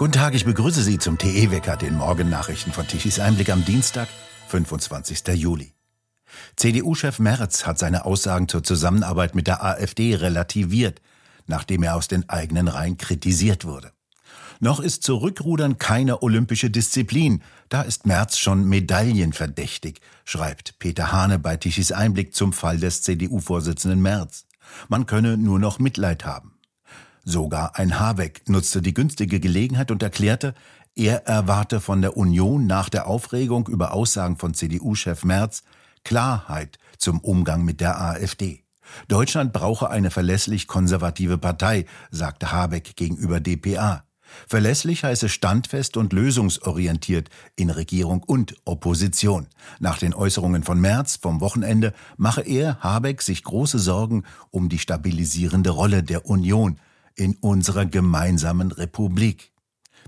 Guten Tag, ich begrüße Sie zum TE-Wecker, den Morgennachrichten von Tichys Einblick am Dienstag, 25. Juli. CDU-Chef Merz hat seine Aussagen zur Zusammenarbeit mit der AfD relativiert, nachdem er aus den eigenen Reihen kritisiert wurde. Noch ist Zurückrudern keine olympische Disziplin, da ist Merz schon medaillenverdächtig, schreibt Peter Hane bei Tichys Einblick zum Fall des CDU-Vorsitzenden Merz. Man könne nur noch Mitleid haben. Sogar ein Habeck nutzte die günstige Gelegenheit und erklärte, er erwarte von der Union nach der Aufregung über Aussagen von CDU-Chef Merz Klarheit zum Umgang mit der AfD. Deutschland brauche eine verlässlich konservative Partei, sagte Habeck gegenüber dpa. Verlässlich heiße standfest und lösungsorientiert in Regierung und Opposition. Nach den Äußerungen von Merz vom Wochenende mache er, Habeck, sich große Sorgen um die stabilisierende Rolle der Union in unserer gemeinsamen Republik.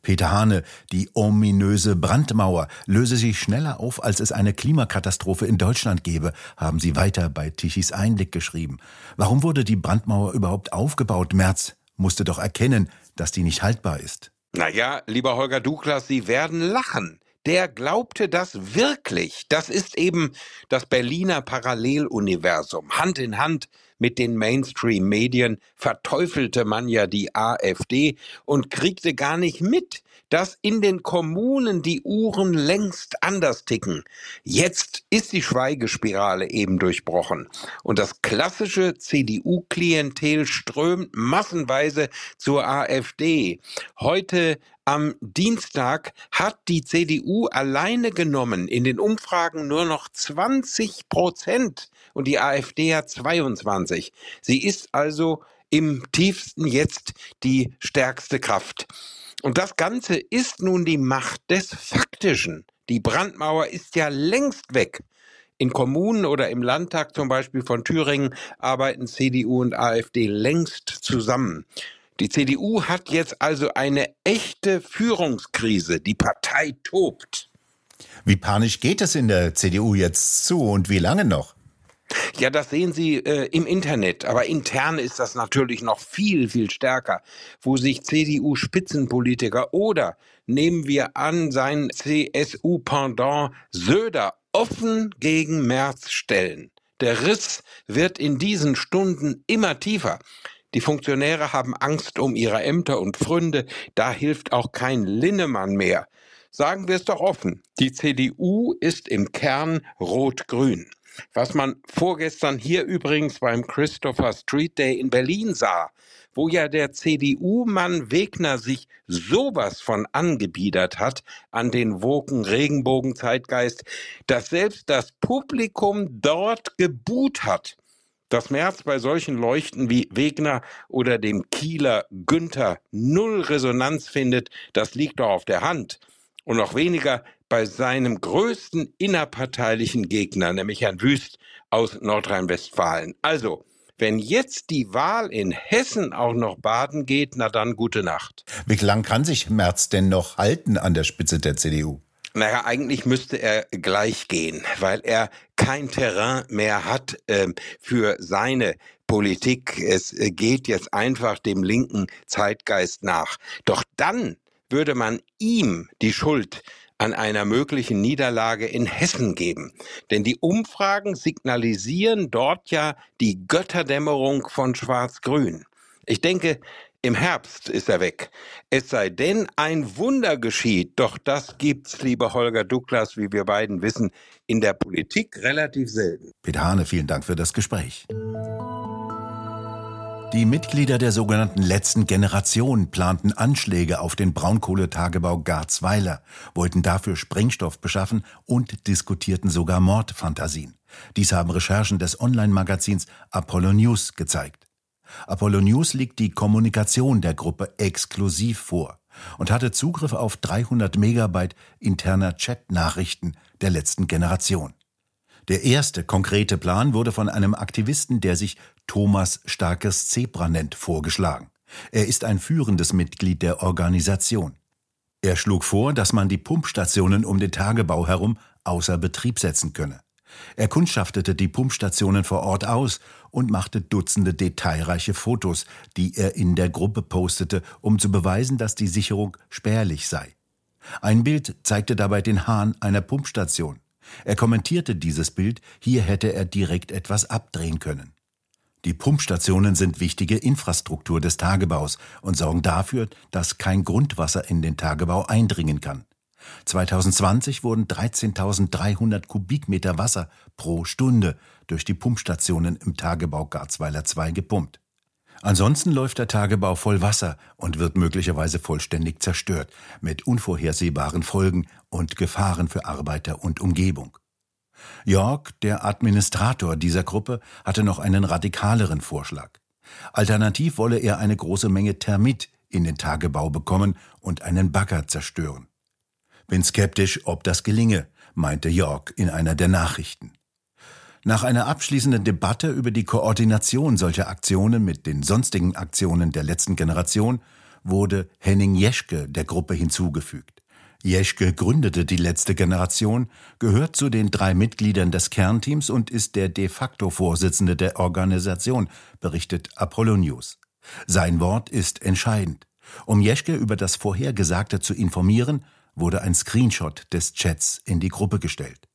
Peter Hane, die ominöse Brandmauer löse sich schneller auf, als es eine Klimakatastrophe in Deutschland gäbe, haben sie weiter bei Tichys Einblick geschrieben. Warum wurde die Brandmauer überhaupt aufgebaut? Merz musste doch erkennen, dass die nicht haltbar ist. Naja, lieber Holger Douglas, Sie werden lachen der glaubte das wirklich. Das ist eben das Berliner Paralleluniversum. Hand in Hand mit den Mainstream-Medien verteufelte man ja die AfD und kriegte gar nicht mit, dass in den Kommunen die Uhren längst anders ticken. Jetzt ist die Schweigespirale eben durchbrochen und das klassische CDU-Klientel strömt massenweise zur AfD. Heute am Dienstag hat die CDU alleine genommen in den Umfragen nur noch 20 Prozent und die AfD hat 22. Sie ist also im tiefsten jetzt die stärkste Kraft. Und das Ganze ist nun die Macht des Faktischen. Die Brandmauer ist ja längst weg. In Kommunen oder im Landtag zum Beispiel von Thüringen arbeiten CDU und AfD längst zusammen. Die CDU hat jetzt also eine echte Führungskrise. Die Partei tobt. Wie panisch geht es in der CDU jetzt zu und wie lange noch? Ja, das sehen Sie äh, im Internet, aber intern ist das natürlich noch viel, viel stärker, wo sich CDU-Spitzenpolitiker oder nehmen wir an, sein CSU-Pendant Söder offen gegen Merz stellen. Der Riss wird in diesen Stunden immer tiefer. Die Funktionäre haben Angst um ihre Ämter und Pfründe, da hilft auch kein Linnemann mehr. Sagen wir es doch offen, die CDU ist im Kern rot-grün. Was man vorgestern hier übrigens beim Christopher Street Day in Berlin sah, wo ja der CDU-Mann Wegner sich sowas von angebiedert hat an den woken Regenbogen-Zeitgeist, dass selbst das Publikum dort gebuht hat. Dass Merz bei solchen Leuchten wie Wegner oder dem Kieler Günther null Resonanz findet, das liegt doch auf der Hand. Und noch weniger bei seinem größten innerparteilichen Gegner, nämlich Herrn Wüst aus Nordrhein-Westfalen. Also, wenn jetzt die Wahl in Hessen auch noch baden geht, na dann gute Nacht. Wie lang kann sich Merz denn noch halten an der Spitze der CDU? Naja, eigentlich müsste er gleich gehen, weil er kein Terrain mehr hat äh, für seine Politik. Es äh, geht jetzt einfach dem linken Zeitgeist nach. Doch dann würde man ihm die Schuld an einer möglichen Niederlage in Hessen geben. Denn die Umfragen signalisieren dort ja die Götterdämmerung von Schwarz-Grün. Ich denke, im Herbst ist er weg. Es sei denn, ein Wunder geschieht. Doch das gibt's, lieber Holger Douglas, wie wir beiden wissen, in der Politik relativ selten. Peter Hane, vielen Dank für das Gespräch. Die Mitglieder der sogenannten letzten Generation planten Anschläge auf den Braunkohletagebau Garzweiler, wollten dafür Sprengstoff beschaffen und diskutierten sogar Mordfantasien. Dies haben Recherchen des Online-Magazins Apollo News gezeigt. Apollo News liegt die Kommunikation der Gruppe exklusiv vor und hatte Zugriff auf 300 Megabyte interner Chat-Nachrichten der letzten Generation. Der erste konkrete Plan wurde von einem Aktivisten, der sich Thomas Starkes Zebra nennt, vorgeschlagen. Er ist ein führendes Mitglied der Organisation. Er schlug vor, dass man die Pumpstationen um den Tagebau herum außer Betrieb setzen könne. Er kundschaftete die Pumpstationen vor Ort aus und machte Dutzende detailreiche Fotos, die er in der Gruppe postete, um zu beweisen, dass die Sicherung spärlich sei. Ein Bild zeigte dabei den Hahn einer Pumpstation. Er kommentierte dieses Bild, hier hätte er direkt etwas abdrehen können. Die Pumpstationen sind wichtige Infrastruktur des Tagebaus und sorgen dafür, dass kein Grundwasser in den Tagebau eindringen kann. 2020 wurden 13.300 Kubikmeter Wasser pro Stunde durch die Pumpstationen im Tagebau Garzweiler 2 gepumpt. Ansonsten läuft der Tagebau voll Wasser und wird möglicherweise vollständig zerstört, mit unvorhersehbaren Folgen und Gefahren für Arbeiter und Umgebung. York, der Administrator dieser Gruppe, hatte noch einen radikaleren Vorschlag. Alternativ wolle er eine große Menge Termit in den Tagebau bekommen und einen Bagger zerstören. Bin skeptisch, ob das gelinge, meinte York in einer der Nachrichten. Nach einer abschließenden Debatte über die Koordination solcher Aktionen mit den sonstigen Aktionen der letzten Generation wurde Henning Jeschke der Gruppe hinzugefügt. Jeschke gründete die letzte Generation, gehört zu den drei Mitgliedern des Kernteams und ist der de facto Vorsitzende der Organisation, berichtet Apollo News. Sein Wort ist entscheidend. Um Jeschke über das Vorhergesagte zu informieren, wurde ein Screenshot des Chats in die Gruppe gestellt.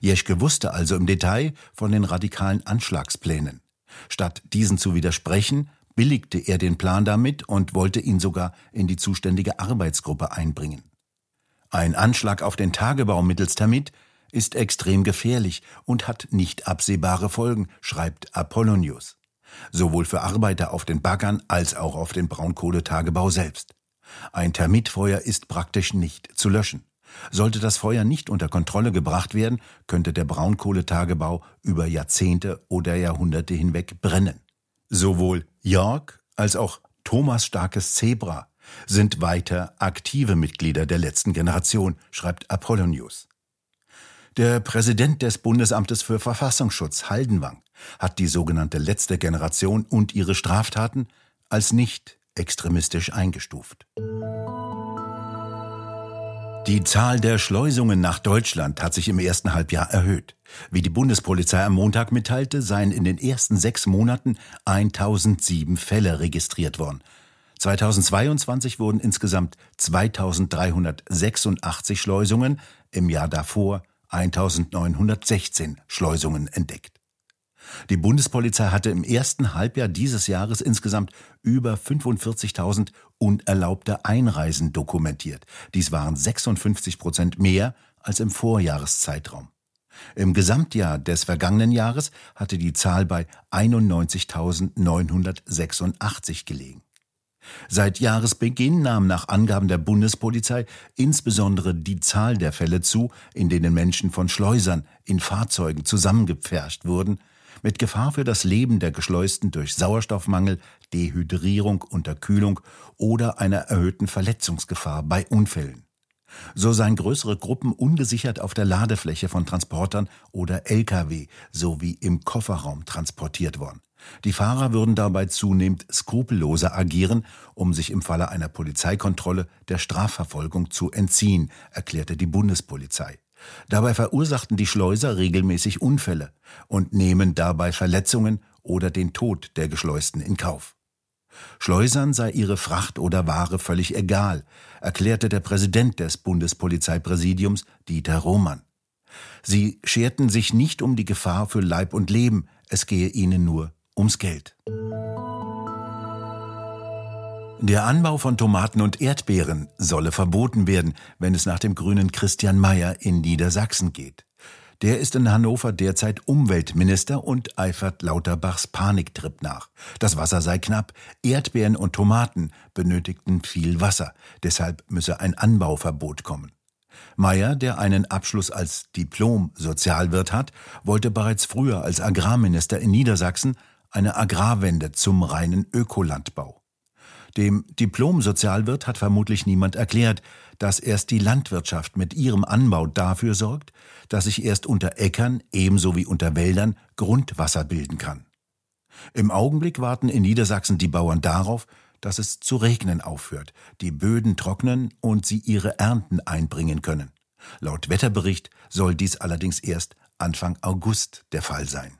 Jeschke wusste also im Detail von den radikalen Anschlagsplänen. Statt diesen zu widersprechen, billigte er den Plan damit und wollte ihn sogar in die zuständige Arbeitsgruppe einbringen. Ein Anschlag auf den Tagebau mittels Termit ist extrem gefährlich und hat nicht absehbare Folgen, schreibt Apollonius. Sowohl für Arbeiter auf den Baggern als auch auf den Braunkohletagebau selbst. Ein Termitfeuer ist praktisch nicht zu löschen. Sollte das Feuer nicht unter Kontrolle gebracht werden, könnte der Braunkohletagebau über Jahrzehnte oder Jahrhunderte hinweg brennen. Sowohl York als auch Thomas Starkes Zebra sind weiter aktive Mitglieder der letzten Generation, schreibt Apollonius. Der Präsident des Bundesamtes für Verfassungsschutz, Haldenwang, hat die sogenannte letzte Generation und ihre Straftaten als nicht extremistisch eingestuft. Die Zahl der Schleusungen nach Deutschland hat sich im ersten Halbjahr erhöht. Wie die Bundespolizei am Montag mitteilte, seien in den ersten sechs Monaten 1007 Fälle registriert worden. 2022 wurden insgesamt 2386 Schleusungen, im Jahr davor 1916 Schleusungen entdeckt. Die Bundespolizei hatte im ersten Halbjahr dieses Jahres insgesamt über 45.000 unerlaubte Einreisen dokumentiert. Dies waren 56 Prozent mehr als im Vorjahreszeitraum. Im Gesamtjahr des vergangenen Jahres hatte die Zahl bei 91.986 gelegen. Seit Jahresbeginn nahm nach Angaben der Bundespolizei insbesondere die Zahl der Fälle zu, in denen Menschen von Schleusern in Fahrzeugen zusammengepfercht wurden, mit Gefahr für das Leben der Geschleusten durch Sauerstoffmangel, Dehydrierung, Unterkühlung oder einer erhöhten Verletzungsgefahr bei Unfällen. So seien größere Gruppen ungesichert auf der Ladefläche von Transportern oder Lkw sowie im Kofferraum transportiert worden. Die Fahrer würden dabei zunehmend skrupelloser agieren, um sich im Falle einer Polizeikontrolle der Strafverfolgung zu entziehen, erklärte die Bundespolizei. Dabei verursachten die Schleuser regelmäßig Unfälle und nehmen dabei Verletzungen oder den Tod der Geschleusten in Kauf. Schleusern sei ihre Fracht oder Ware völlig egal, erklärte der Präsident des Bundespolizeipräsidiums Dieter Roman. Sie scherten sich nicht um die Gefahr für Leib und Leben, es gehe ihnen nur ums Geld. Der Anbau von Tomaten und Erdbeeren solle verboten werden, wenn es nach dem grünen Christian Mayer in Niedersachsen geht. Der ist in Hannover derzeit Umweltminister und eifert Lauterbachs Paniktrip nach. Das Wasser sei knapp, Erdbeeren und Tomaten benötigten viel Wasser, deshalb müsse ein Anbauverbot kommen. Mayer, der einen Abschluss als Diplom-Sozialwirt hat, wollte bereits früher als Agrarminister in Niedersachsen eine Agrarwende zum reinen Ökolandbau. Dem Diplom-Sozialwirt hat vermutlich niemand erklärt, dass erst die Landwirtschaft mit ihrem Anbau dafür sorgt, dass sich erst unter Äckern ebenso wie unter Wäldern Grundwasser bilden kann. Im Augenblick warten in Niedersachsen die Bauern darauf, dass es zu regnen aufhört, die Böden trocknen und sie ihre Ernten einbringen können. Laut Wetterbericht soll dies allerdings erst Anfang August der Fall sein.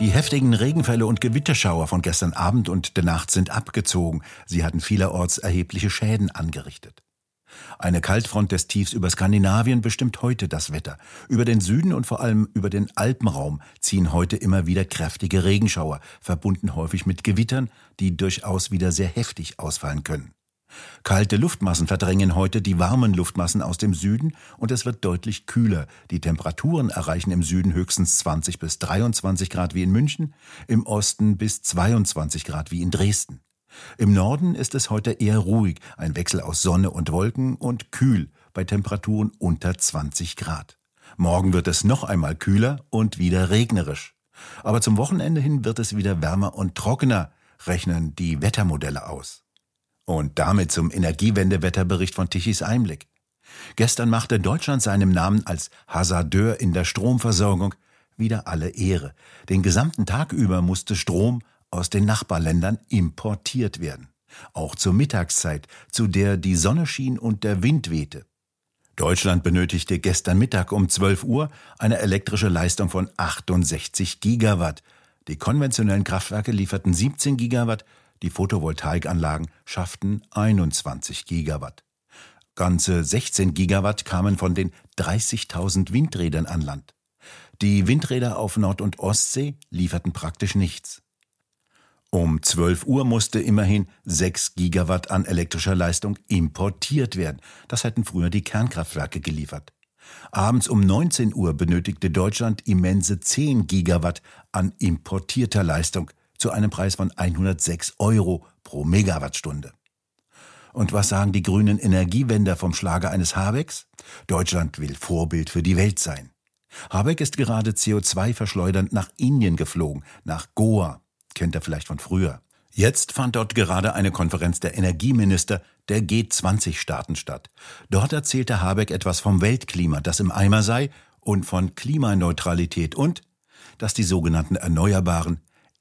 Die heftigen Regenfälle und Gewitterschauer von gestern Abend und der Nacht sind abgezogen. Sie hatten vielerorts erhebliche Schäden angerichtet. Eine Kaltfront des Tiefs über Skandinavien bestimmt heute das Wetter. Über den Süden und vor allem über den Alpenraum ziehen heute immer wieder kräftige Regenschauer, verbunden häufig mit Gewittern, die durchaus wieder sehr heftig ausfallen können. Kalte Luftmassen verdrängen heute die warmen Luftmassen aus dem Süden und es wird deutlich kühler. Die Temperaturen erreichen im Süden höchstens 20 bis 23 Grad wie in München, im Osten bis 22 Grad wie in Dresden. Im Norden ist es heute eher ruhig, ein Wechsel aus Sonne und Wolken und kühl bei Temperaturen unter 20 Grad. Morgen wird es noch einmal kühler und wieder regnerisch. Aber zum Wochenende hin wird es wieder wärmer und trockener, rechnen die Wettermodelle aus. Und damit zum Energiewendewetterbericht von Tichys Einblick. Gestern machte Deutschland seinem Namen als Hasardeur in der Stromversorgung wieder alle Ehre. Den gesamten Tag über musste Strom aus den Nachbarländern importiert werden. Auch zur Mittagszeit, zu der die Sonne schien und der Wind wehte. Deutschland benötigte gestern Mittag um 12 Uhr eine elektrische Leistung von 68 Gigawatt. Die konventionellen Kraftwerke lieferten 17 Gigawatt, die Photovoltaikanlagen schafften 21 Gigawatt. Ganze 16 Gigawatt kamen von den 30.000 Windrädern an Land. Die Windräder auf Nord- und Ostsee lieferten praktisch nichts. Um 12 Uhr musste immerhin 6 Gigawatt an elektrischer Leistung importiert werden. Das hätten früher die Kernkraftwerke geliefert. Abends um 19 Uhr benötigte Deutschland immense 10 Gigawatt an importierter Leistung zu einem Preis von 106 Euro pro Megawattstunde. Und was sagen die grünen Energiewender vom Schlager eines Habecks? Deutschland will Vorbild für die Welt sein. Habeck ist gerade CO2 verschleudernd nach Indien geflogen, nach Goa. Kennt er vielleicht von früher. Jetzt fand dort gerade eine Konferenz der Energieminister der G20-Staaten statt. Dort erzählte Habeck etwas vom Weltklima, das im Eimer sei, und von Klimaneutralität und dass die sogenannten Erneuerbaren